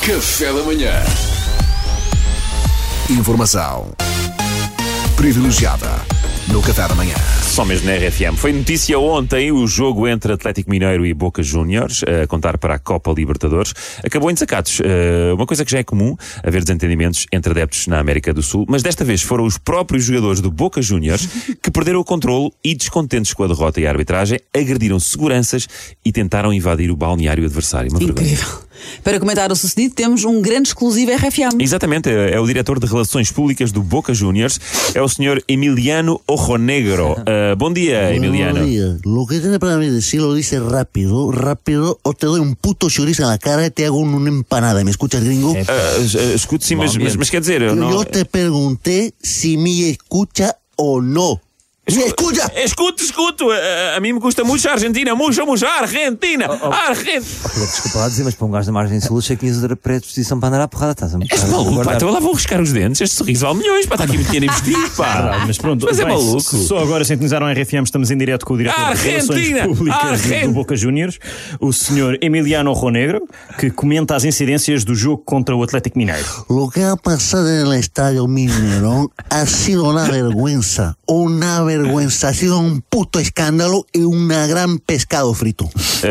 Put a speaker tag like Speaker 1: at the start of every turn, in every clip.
Speaker 1: Café da manhã. Informação privilegiada no Café da manhã.
Speaker 2: Só mesmo na RFM. Foi notícia ontem o jogo entre Atlético Mineiro e Boca Juniors, a contar para a Copa Libertadores. Acabou em desacatos. Uh, uma coisa que já é comum, haver desentendimentos entre adeptos na América do Sul, mas desta vez foram os próprios jogadores do Boca Juniors que perderam o controle e, descontentes com a derrota e a arbitragem, agrediram seguranças e tentaram invadir o balneário adversário. Uma vergonha.
Speaker 3: Para comentar o sucedido, temos um grande exclusivo RFM.
Speaker 2: Exatamente, é é o diretor de Relações Públicas do Boca Juniors, é o senhor Emiliano Ojonegro. Uh, bom dia, Emiliano.
Speaker 4: Buenos días. Lo que tiene para mí decir lo dice rápido, rápido, o te doy un puto chorizo en la cara y te hago una empanada. ¿Me escuchas, gringo?
Speaker 2: Uh, uh, escute sim, mas, mas, mas quer dizer, eu não...
Speaker 4: Yo te pregunté si me escucha o no. ¡Me escucha!
Speaker 2: Escuto, escuto. A, a mim me custa muito a Argentina, muito, muito Argentina. Argentina.
Speaker 5: Desculpa lá dizer, mas para um gajo da margem sul, achei que tinhas outra predisposição para andar à porrada. Estás a
Speaker 2: És maluco, pá. Então lá vou riscar os dentes. Este sorriso vale milhões, pá. Está aqui muito dinheiro investido, pá.
Speaker 6: Mas pronto,
Speaker 2: Mas é
Speaker 6: bem,
Speaker 2: maluco.
Speaker 6: Só agora sintonizaram a RFM, estamos em direto com o diretor de
Speaker 2: Argentina!
Speaker 6: Relações Públicas do Boca Juniors, o senhor Emiliano Ronegro, que comenta as incidências do jogo contra o Atlético Mineiro.
Speaker 4: Lo que ha pasado en el estadio Minerón ha sido una vergüenza. Una vergüenza. Ha sido un puto escándalo y una gran pescado frito.
Speaker 2: Uh,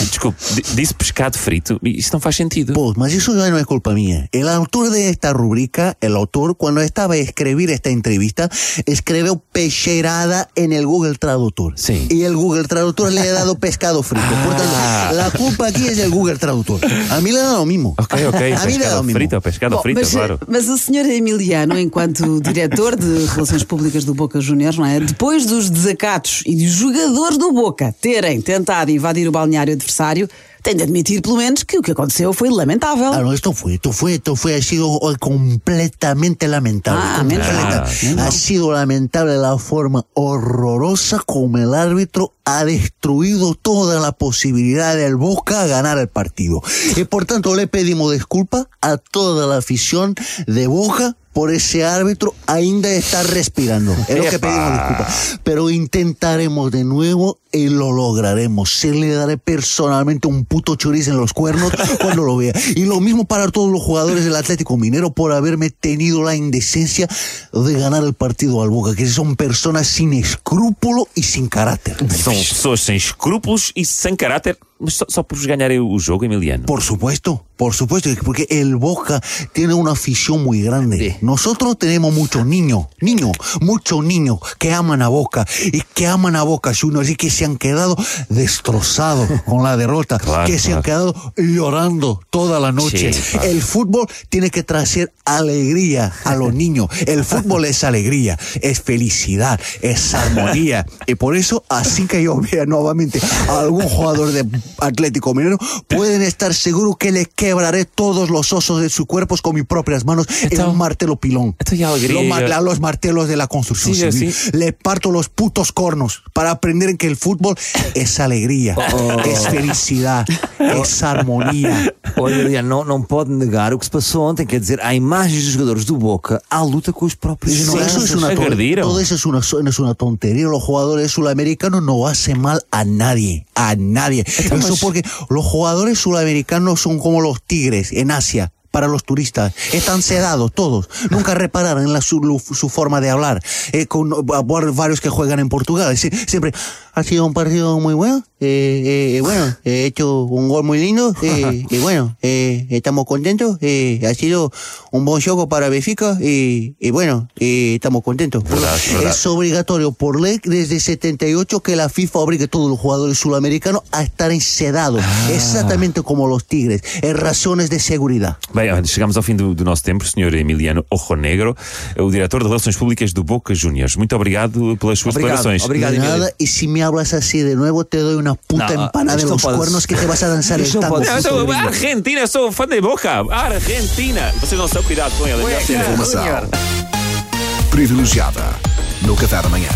Speaker 2: desculpe, di- disse pescado frito. Isso não faz sentido.
Speaker 4: Pues, mas eso ya no es culpa mía. El autor de esta rubrica, el autor, cuando estaba a escribir esta entrevista, escribió pecherada en el Google Traductor.
Speaker 2: Sí.
Speaker 4: Y el Google Traductor le ha dado pescado frito. Tanto, la culpa aquí es del Google Traductor. A mí le da lo mismo.
Speaker 2: Ok, ok.
Speaker 4: A mí le da
Speaker 2: Pescado
Speaker 4: lo mismo.
Speaker 2: frito, pescado
Speaker 3: Bom,
Speaker 2: frito,
Speaker 3: mas,
Speaker 2: claro.
Speaker 3: mas o senhor Emiliano, enquanto diretor de Relações Públicas do Boca Juniors, não é? Depois dos desacatos e dos jogadores do Boca terem tentado invadir o balneário adversário, tem de admitir, pelo menos, que o que aconteceu foi lamentável.
Speaker 4: Ah, no, esto fue, esto fue, esto fue, ha sido completamente lamentable.
Speaker 3: Ah,
Speaker 4: Completa-
Speaker 3: mal.
Speaker 4: ha sido lamentable la forma horrorosa como el árbitro ha destruido toda la posibilidad del Boca a ganar el partido. Y por tanto le pedimos disculpas a toda la afición de Boca por ese árbitro ainda estar respirando. Es lo que pedimos disculpas. Pero intentaremos de nuevo y lo lograremos. Se le daré personalmente un puto chorizo en los cuernos cuando lo vea. Y lo mismo para todos los jugadores del Atlético Minero por haberme tenido la indecencia de ganar el partido al Boca, que son personas sin escrúpulo y sin carácter.
Speaker 2: São pessoas sem escrúpulos sem caráter, mas só, só por ganharem o jogo, Emiliano.
Speaker 4: Por supuesto, por supuesto, porque el Boca tiene una afición muy grande. Nosotros tenemos muchos niños, niños, muchos niños que aman a Boca y que aman a Boca Juniors y que se han quedado destrozados con la derrota,
Speaker 2: Claro,
Speaker 4: que se han
Speaker 2: claro.
Speaker 4: quedado llorando toda la noche.
Speaker 2: Sí, claro.
Speaker 4: El fútbol tiene que traer alegría a los niños. El fútbol es alegría, es felicidad, es armonía. Y por eso, así que yo vea nuevamente a algún jugador de Atlético Minero, pueden estar seguros que le quebraré todos los osos de sus cuerpos con mis propias manos en
Speaker 2: Então-
Speaker 4: un martelo pilón.
Speaker 2: Então e a alegria?
Speaker 4: Los, mar- los martelos de la construcción
Speaker 2: Sí,
Speaker 4: civil.
Speaker 2: sí.
Speaker 4: Le parto los putos cornos para aprender que el fútbol es alegría, es felicidad, es armonía.
Speaker 5: Olha, Emiliano, não, não pode negar o que se passou ontem. Quer dizer, há imagens dos jogadores do Boca à luta com os próprios
Speaker 4: No,
Speaker 5: seguranças.
Speaker 4: eso es una ton-
Speaker 2: Agrediram.
Speaker 4: todo eso es una, es una tontería. Los jugadores sudamericanos no hacen mal a nadie, a nadie. Eso porque los jugadores sudamericanos son como los tigres en Asia. Para los turistas, están sedados todos. Nunca repararon en la, su, su forma de hablar. Eh, con varios que juegan en Portugal. Sie- Siempre ha sido un partido muy bueno. Eh, eh, bueno, he hecho un gol muy lindo. eh, y bueno, eh, estamos contentos. eh, ha sido un buen juego para Benfica. Y, bueno, estamos contentos.
Speaker 2: Verdad, verdad.
Speaker 4: Es obligatorio por ley desde 78 que la FIFA obligue a todos los jugadores sudamericanos a estar ensedados, exactamente como los tigres, en razones de seguridad.
Speaker 2: Bem, chegamos ao fim do, do nosso tempo, Sr. Emiliano Ojonegro, o diretor de Relações Públicas do Boca Juniors. Muito obrigado pelas suas
Speaker 5: Obrigado,
Speaker 2: declarações.
Speaker 5: obrigado.
Speaker 4: De nada, y si me hablas así de nuevo, te doy una puta
Speaker 5: No,
Speaker 4: empanada de los
Speaker 5: puedes-
Speaker 4: cuernos que te vas a danzar el tango.
Speaker 2: eu sou Argentina, sou fã de Boca. Argentina. Vocês não são, cuidado com ser-
Speaker 1: Informação privilegiada no Café da manhã.